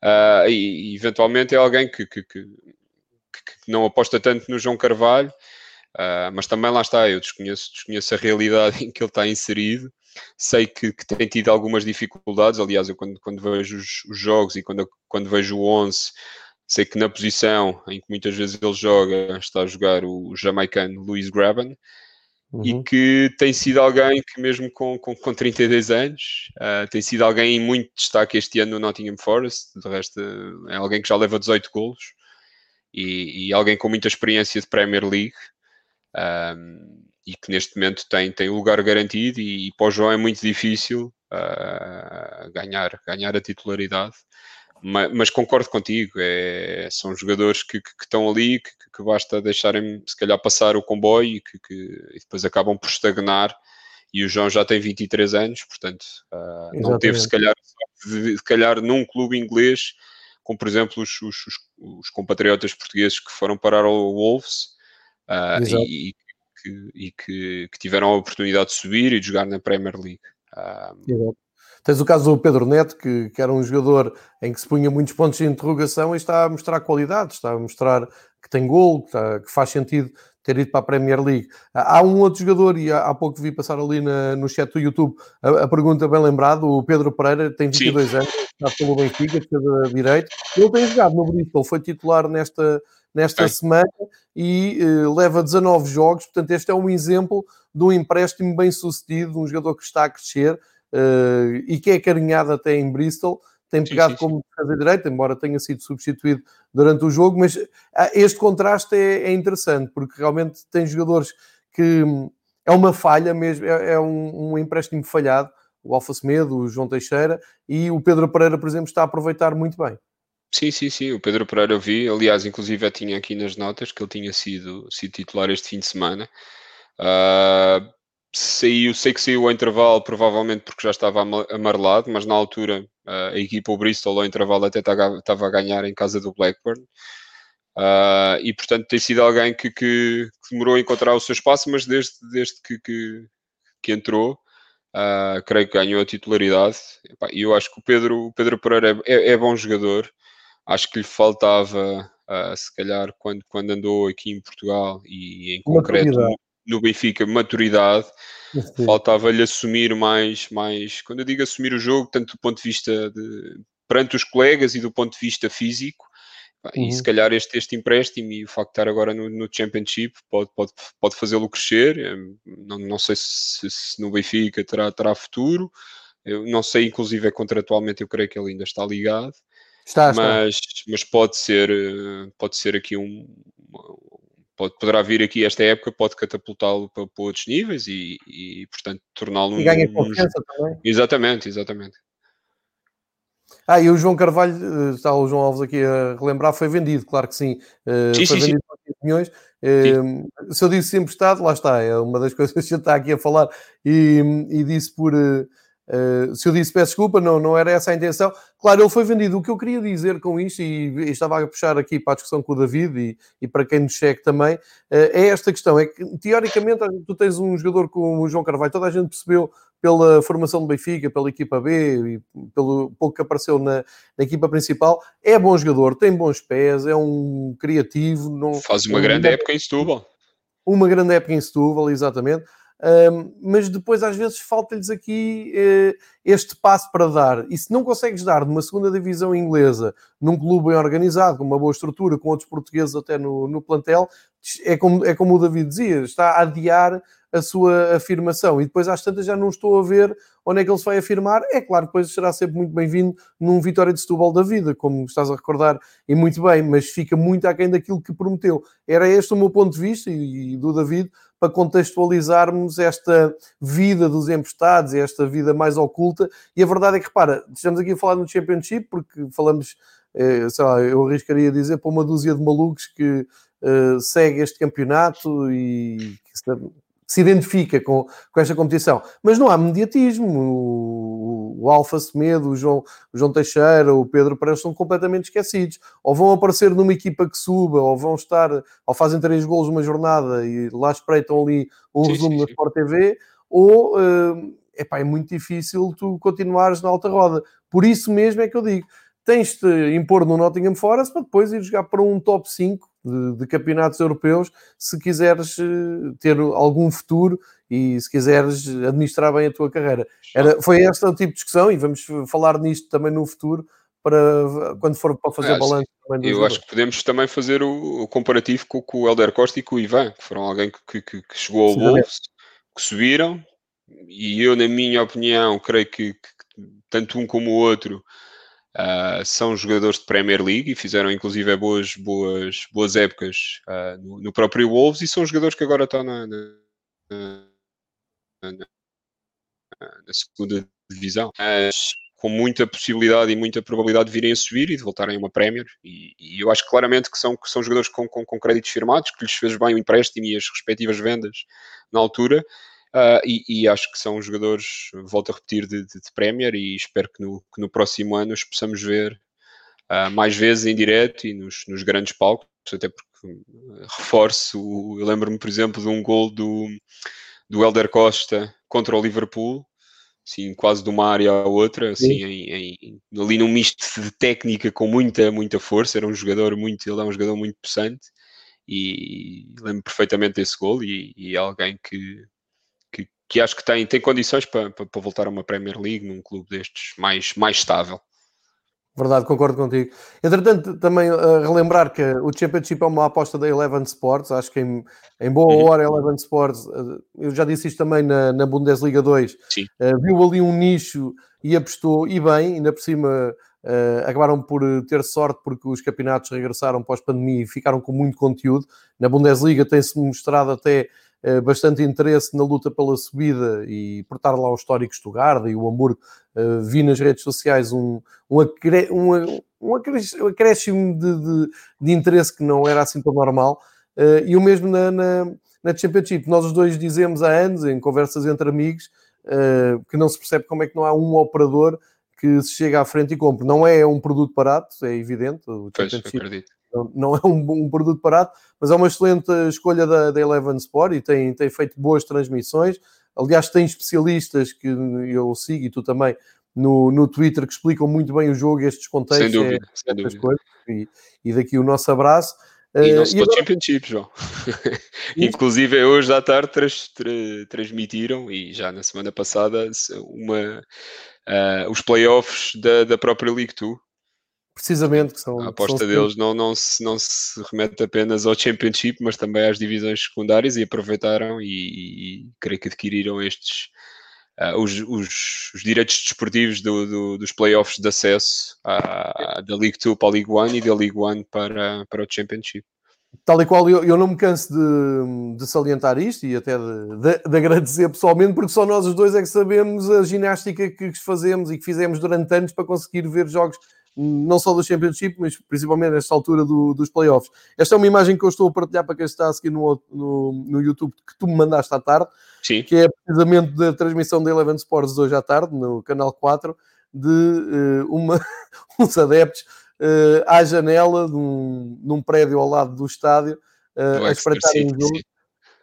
Uh, e, eventualmente é alguém que, que, que, que, não aposta tanto no João Carvalho, uh, mas também lá está, eu desconheço, desconheço a realidade em que ele está inserido. Sei que, tem tido algumas dificuldades. Aliás, eu quando, quando vejo os, os, jogos e quando, quando vejo o 11, sei que na posição em que muitas vezes ele joga está a jogar o, jamaicano Luis Graben uhum. e que tem sido alguém que, mesmo com, com, com 32 anos, uh, tem sido alguém em muito destaque este ano no Nottingham Forest. De resto, é alguém que já leva 18 golos e, e alguém com muita experiência de Premier League. Um, e que neste momento tem, tem lugar garantido e, e para o João é muito difícil uh, ganhar, ganhar a titularidade mas, mas, concordo contigo, é, são jogadores que, que, que estão ali, que, que, basta deixarem se calhar passar o comboio e que, e depois acabam por estagnar. E o João já tem 23 anos, portanto, uh, não teve se calhar, se calhar num clube inglês, como por exemplo os, os, os compatriotas portugueses que foram parar ao Wolves uh, e, e, que, tiveram a oportunidade de subir e de jogar na Premier League. Uh, Tens o caso do Pedro Neto, que, que era um jogador em que se punha muitos pontos de interrogação e está a mostrar qualidade, está a mostrar que tem gol, que, está, que faz sentido ter ido para a Premier League. Há um outro jogador, e há, há pouco vi passar ali na, no chat do YouTube a, a, pergunta bem lembrado, o Pedro Pereira tem 22 Sim. anos, está pelo Benfica, defesa direito. Ele tem jogado no Bristol, foi titular nesta, nesta semana e uh, leva 19 jogos, portanto este é um exemplo de um empréstimo bem sucedido, um jogador que está a crescer, uh, e que é acarinhado até em Bristol. Tem pegado sim, sim, como defesa direita, embora tenha sido substituído durante o jogo, mas ah, este contraste é, é interessante, porque realmente tem jogadores que hum, é uma falha mesmo, é, é um, um, empréstimo falhado, o Alfa Semedo, o João Teixeira, e o Pedro Pereira, por exemplo, está a aproveitar muito bem. Sim, sim, sim, o Pedro Pereira eu vi, aliás, inclusive eu tinha aqui nas notas que ele tinha sido, sido titular este fim de semana. Uh, saiu, sei que saiu ao intervalo, provavelmente porque já estava amarelado, mas na altura uh, a equipa, o Bristol, ao intervalo até estava a ganhar em casa do Blackburn. Uh, e portanto tem sido alguém que, que, que, demorou a encontrar o seu espaço, mas desde, desde que, que, que entrou Uh, creio que ganhou a titularidade. E eu acho que o Pedro, o Pedro Pereira é, é, é bom jogador. Acho que lhe faltava, se calhar, quando, quando andou aqui em Portugal e em concreto no, Benfica, maturidade. Faltava-lhe assumir mais, mais, quando eu digo assumir o jogo, tanto do ponto de vista de, perante os colegas e do ponto de vista físico, Uhum. E se calhar este, este empréstimo e o facto de estar agora no, no Championship pode, pode, pode fazê-lo crescer. Não, não sei se, se, no Benfica terá, terá futuro. Eu não sei, inclusive, é contratualmente, eu creio que ele ainda está ligado. Está, mas, está. mas pode ser pode ser aqui um pode, poderá vir aqui esta época pode catapultá-lo para, para, outros níveis e, e portanto torná-lo e ganha um, confiança um... também exatamente, exatamente ah, e o João Carvalho, eh, está o João Alves aqui a relembrar, foi vendido, claro que sim. Eh, sim foi sim, vendido milhões. Sim. Eh, se eu disse sempre Estado, lá está, é uma das coisas que a gente está aqui a falar e, e disse por. Uh, se eu disse peço desculpa, não, não era essa a intenção. Claro, ele foi vendido. O que eu queria dizer com isto, e, e estava a puxar aqui para a discussão com o David e, e para quem nos cheque também, uh, é esta questão: é que teoricamente tu tens um jogador como o João Carvalho, toda a gente percebeu pela formação do Benfica, pela equipa B e pelo pouco que apareceu na, na, equipa principal. É bom jogador, tem bons pés, é um criativo. Não, Faz uma grande época em Setúbal. Uma grande época em Setúbal, exatamente. Um, mas depois às vezes falta-lhes aqui uh, este passo para dar. E se não consegues dar numa segunda divisão inglesa, num clube bem organizado, com uma boa estrutura, com outros portugueses até no, no plantel, é como, é como o David dizia, está a adiar a sua afirmação. E depois às tantas já não estou a ver onde é que ele se vai afirmar. É claro, depois será sempre muito bem-vindo num Vitória de Setúbal da vida, como estás a recordar, e muito bem, mas fica muito aquém daquilo que prometeu. Era este o meu ponto de vista e, e do David, para contextualizarmos esta vida dos emprestados, esta vida mais oculta. E a verdade é que, repara, estamos aqui a falar no Championship, porque falamos, eh, sei lá, eu arriscaria dizer, para uma dúzia de malucos que eh, segue este campeonato e que se identifica com, com esta competição. Mas não há mediatismo. O, o Alfa Semedo, o João, o João Teixeira, o Pedro Pereira são completamente esquecidos. Ou vão aparecer numa equipa que suba, ou vão estar, ou fazem três golos numa jornada e lá espreitam ali um sim, resumo sim, sim. na Sport TV, ou uh, epá, é muito difícil tu continuares na alta roda. Por isso mesmo é que eu digo, tens de impor no Nottingham Forest para depois ir jogar para um top 5 de, de, campeonatos europeus se quiseres eh, ter algum futuro e se quiseres administrar bem a tua carreira. Era, foi este o tipo de discussão e vamos falar nisto também no futuro para quando for para fazer balanço. Eu acho que podemos também fazer o, o comparativo com, com, o Helder Costa e com o Ivan, que foram alguém que, que, que chegou ao Wolves, que subiram, e eu, na minha opinião, creio que, que tanto um como o outro Uh, são jogadores de Premier League e fizeram inclusive boas, boas, boas épocas uh, no, no, próprio Wolves e são jogadores que agora estão na, na, na, na segunda divisão. Mas com muita possibilidade e muita probabilidade de virem a subir e de voltarem a uma Premier. E, e eu acho claramente que são, que são jogadores com, com, com créditos firmados, que lhes fez bem o empréstimo e as respectivas vendas na altura. Uh, e, e, acho que são jogadores, volto a repetir, de, de, de Premier e espero que no, que no, próximo ano os possamos ver uh, mais vezes em direto e nos, nos, grandes palcos, até porque reforço, eu lembro-me, por exemplo, de um gol do, do Helder Costa contra o Liverpool, assim, quase de uma área à outra, assim, em, em, ali num misto de técnica com muita, muita força, era um jogador muito, ele é um jogador muito possante e lembro perfeitamente desse gol e, e é alguém que que acho que tem, tem condições para, para, para, voltar a uma Premier League num clube destes mais, mais estável. Verdade, concordo contigo. Entretanto, também uh, relembrar que o Championship é uma aposta da Eleven Sports, acho que em, em boa uhum. hora Eleven Sports, uh, eu já disse isto também na, na Bundesliga 2, uh, viu ali um nicho e apostou, e bem, ainda por cima acabaram por ter sorte porque os campeonatos regressaram pós-pandemia e ficaram com muito conteúdo. Na Bundesliga tem-se mostrado até eh, bastante interesse na luta pela subida e por estar lá o histórico Stuttgart e o Hamburgo. Eh, vi nas redes sociais um, um, acré, um, um acréscimo de, de, de, interesse que não era assim tão normal. Eh, e o mesmo na, na, na Championship. Nós os dois dizemos há anos, em conversas entre amigos, que não se percebe como é que não há um operador que se chega à frente e compre. Não é um produto barato, é evidente. O pois, não é um, um, produto barato, mas é uma excelente escolha da, da Eleven Sport e tem, tem feito boas transmissões. Aliás, tem especialistas que eu sigo e tu também no, no Twitter que explicam muito bem o jogo e estes contextos. Sem dúvida, é, sem dúvida. Coisas, e, e, daqui o nosso abraço. E não se uh, agora... Championship, João. Inclusive, hoje à tarde trans, tra, transmitiram, e já na semana passada, uma, uh, os playoffs da, da própria League 2 precisamente que são a aposta são deles não, não, se, não se remete apenas ao Championship, mas também às divisões secundárias e aproveitaram e, e, e creio que adquiriram estes uh, os, os, os, direitos desportivos do, do, dos playoffs de acesso à, da League 2 para a League 1 e da League 1 para, para o Championship. Tal e qual, eu, eu não me canso de, de salientar isto e até de, de, de, agradecer pessoalmente, porque só nós os dois é que sabemos a ginástica que fazemos e que fizemos durante anos para conseguir ver jogos não só do Championship, mas principalmente nesta altura do, dos playoffs. Esta é uma imagem que eu estou a partilhar para quem está a seguir no, no, no YouTube, que tu me mandaste à tarde, Sim. que é precisamente da transmissão da Eleven Sports hoje à tarde, no canal 4, de uh, uma, uns adeptos uh, à janela de um, num prédio ao lado do estádio uh, a espreitarem o jogo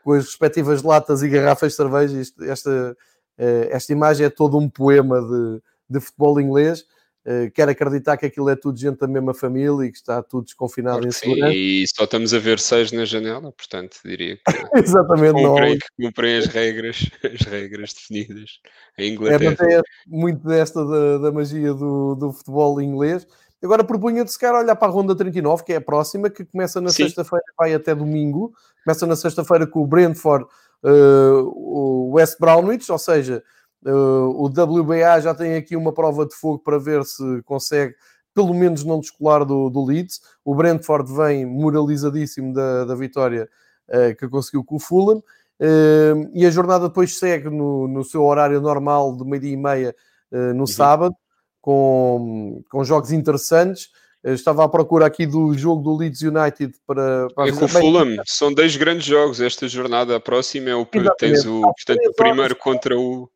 com as respectivas latas e garrafas de cerveja. Isto, esta, esta imagem é todo um poema de, de futebol inglês uh, quero acreditar que aquilo é tudo gente da mesma família e que está tudo desconfinado claro em segurança. E só estamos a ver seis na janela, portanto, diria que Exatamente, cumprem, que cumprem as regras, as regras definidas em Inglaterra. É, é muito desta da, da magia do, do futebol inglês. Agora propunha-te se calhar olhar para a ronda 39, que é a próxima, que começa na sexta-feira vai até domingo. Começa na sexta-feira com o Brentford, uh, o West Brownwich, ou seja, o WBA já tem aqui uma prova de fogo para ver se consegue pelo menos não descolar do, do Leeds. O Brentford vem moralizadíssimo da, da vitória uh, que conseguiu com o Fulham. Uh, e a jornada depois segue no, no seu horário normal de meio-dia e meia no uhum. sábado, com, com jogos interessantes. estava à procura aqui do jogo do Leeds United para. para é com o Fulham, são dois grandes jogos esta jornada. A próxima é o. Exatamente. Tens o, portanto, o primeiro contra o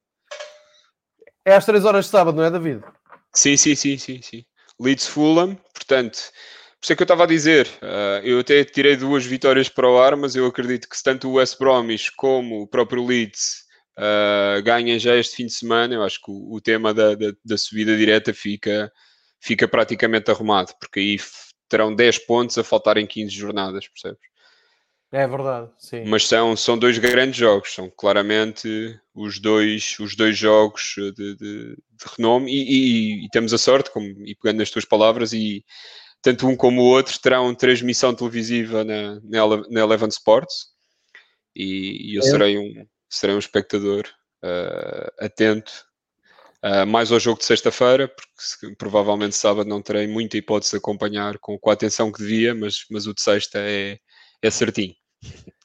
é às 3 horas de sábado, não é, David? Sim, sim, sim, sim, sim. Leeds Fulham, portanto, por isso é que eu estava a dizer, uh, eu até tirei duas vitórias para o ar, mas eu acredito que tanto o West Bromwich como o próprio Leeds uh, ganhem já este fim de semana. Eu acho que o, o tema da, da, da, subida direta fica, fica praticamente arrumado, porque aí terão 10 pontos a faltar em 15 jornadas, percebes? É verdade, sim. Mas são, são dois grandes jogos, são claramente os dois, os dois jogos de, de, de renome e, e, e, temos a sorte, como, e pegando nas tuas palavras, e tanto um como o outro terão transmissão televisiva na, na Eleven Sports e, e eu é. serei, um, serei um espectador uh, atento uh, mais ao jogo de sexta-feira, porque provavelmente sábado não terei muita hipótese de acompanhar com, com a atenção que devia, mas, mas o de sexta é, é certinho.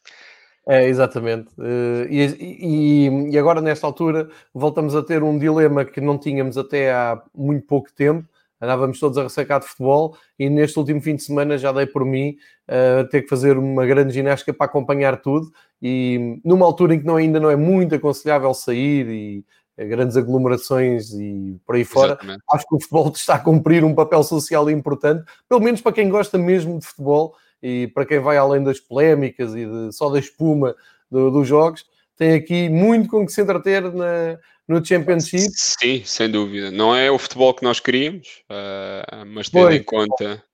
É, exatamente. Uh, e, e, e, agora, nesta altura, voltamos a ter um dilema que não tínhamos até há muito pouco tempo. Andávamos todos a ressacar de futebol e neste último fim de semana já dei por mim uh, ter que fazer uma grande ginástica para acompanhar tudo. E numa altura em que não, ainda não é muito aconselhável sair e uh, grandes aglomerações e por aí fora, Exatamente. acho que o futebol está a cumprir um papel social importante, pelo menos para quem gosta mesmo de futebol e para quem vai além das polémicas e de, só da espuma do, dos jogos, tem aqui muito com que se entreter na, no Championship. Sim, sem dúvida. Não é o futebol que nós queríamos, uh, mas tendo em conta,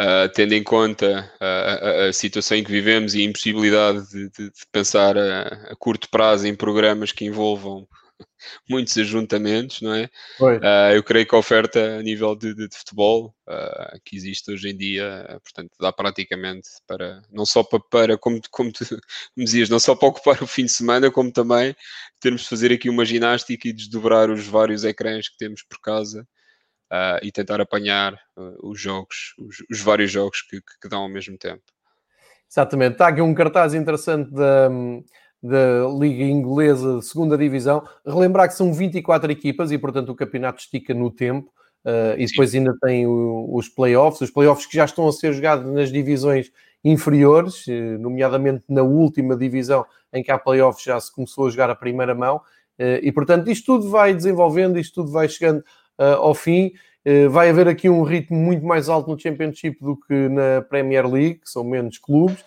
uh, tendo em conta uh, a, a, situação em que vivemos e a impossibilidade de, de, de pensar a, a, curto prazo em programas que envolvam muitos ajuntamentos, não é? Uh, eu creio que a oferta a nível de, de, de futebol uh, que existe hoje em dia, uh, portanto, dá praticamente para, não só para, para como, como tu me dizias, não só para ocupar o fim de semana, como também termos de fazer aqui uma ginástica e desdobrar os vários ecrãs que temos por casa. e tentar apanhar os jogos, os, os vários jogos que, que, que dão ao mesmo tempo. Exatamente. Está aqui um cartaz interessante da, da Liga Inglesa de Segunda Divisão. Relembrar que são 24 equipas e, portanto, o campeonato estica no tempo. Uh, e depois ainda tem o, os playoffs, os playoffs que já estão a ser jogados nas divisões inferiores, uh, nomeadamente na última divisão em que há playoffs já se começou a jogar a primeira mão. Uh, e, portanto, isto tudo vai desenvolvendo, isto tudo vai chegando ao fim. vai haver aqui um ritmo muito mais alto no Championship do que na Premier League, que são menos clubes.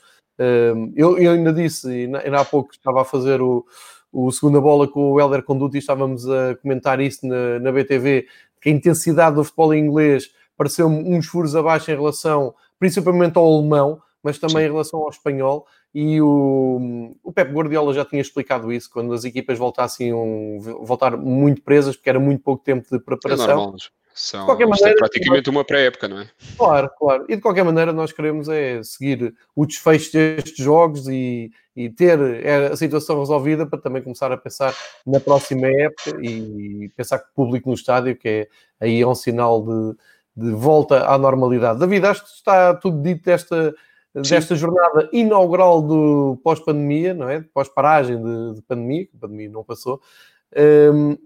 Eu, eu ainda disse, ainda há pouco estava a fazer o, o segunda bola com o Helder Conduti, estávamos a comentar isso na, na BTV, que a intensidade do futebol inglês pareceu uns furos abaixo em relação, principalmente ao alemão, mas também Sim. em relação ao espanhol. E o, o Pep Guardiola já tinha explicado isso, quando as equipas voltassem um, voltar muito presas, porque era muito pouco tempo de preparação. É normal. São, de qualquer é maneira, é praticamente uma pré-época, não é? Claro, claro. E de qualquer maneira, nós queremos é seguir o desfecho destes jogos e, e ter é, a situação resolvida para também começar a pensar na próxima época e pensar que o público no estádio, que é aí é um sinal de, de volta à normalidade. David, acho que está tudo dito desta, desta jornada inaugural do pós-pandemia, não é? Pós-paragem de, de pandemia, que a pandemia não passou.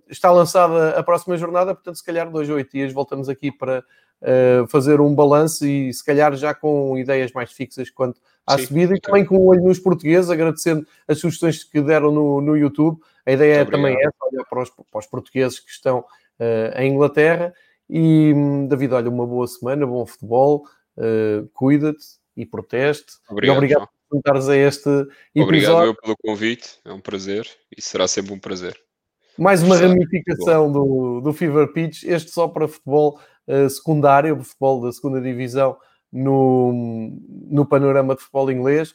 Está lançada a próxima jornada, portanto, se calhar dois ou oito dias voltamos aqui para uh, fazer um balanço e se calhar já com ideias mais fixas quanto à Sim, subida e também com o olho nos portugueses, agradecendo as sugestões que deram no, no YouTube. A ideia é também essa, olhar para os, para os portugueses que estão uh, em Inglaterra. E David, olha, uma boa semana, bom futebol, uh, cuida-te e proteste. Obrigado, e obrigado por juntares a este episódio. Obrigado pelo convite, é um prazer e será sempre um prazer. Mais uma ramificação do, do Fever Pitch, este só para futebol uh, secundário, futebol da segunda divisão no, no panorama de futebol inglês.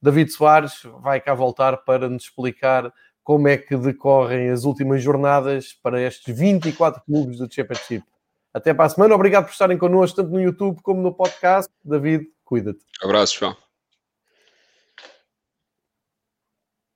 David Soares vai cá voltar para nos explicar como é que decorrem as últimas jornadas para estes 24 clubes do Championship. Até para a semana. Obrigado por estarem connosco, tanto no YouTube como no podcast. David, cuida-te. Abraço, João.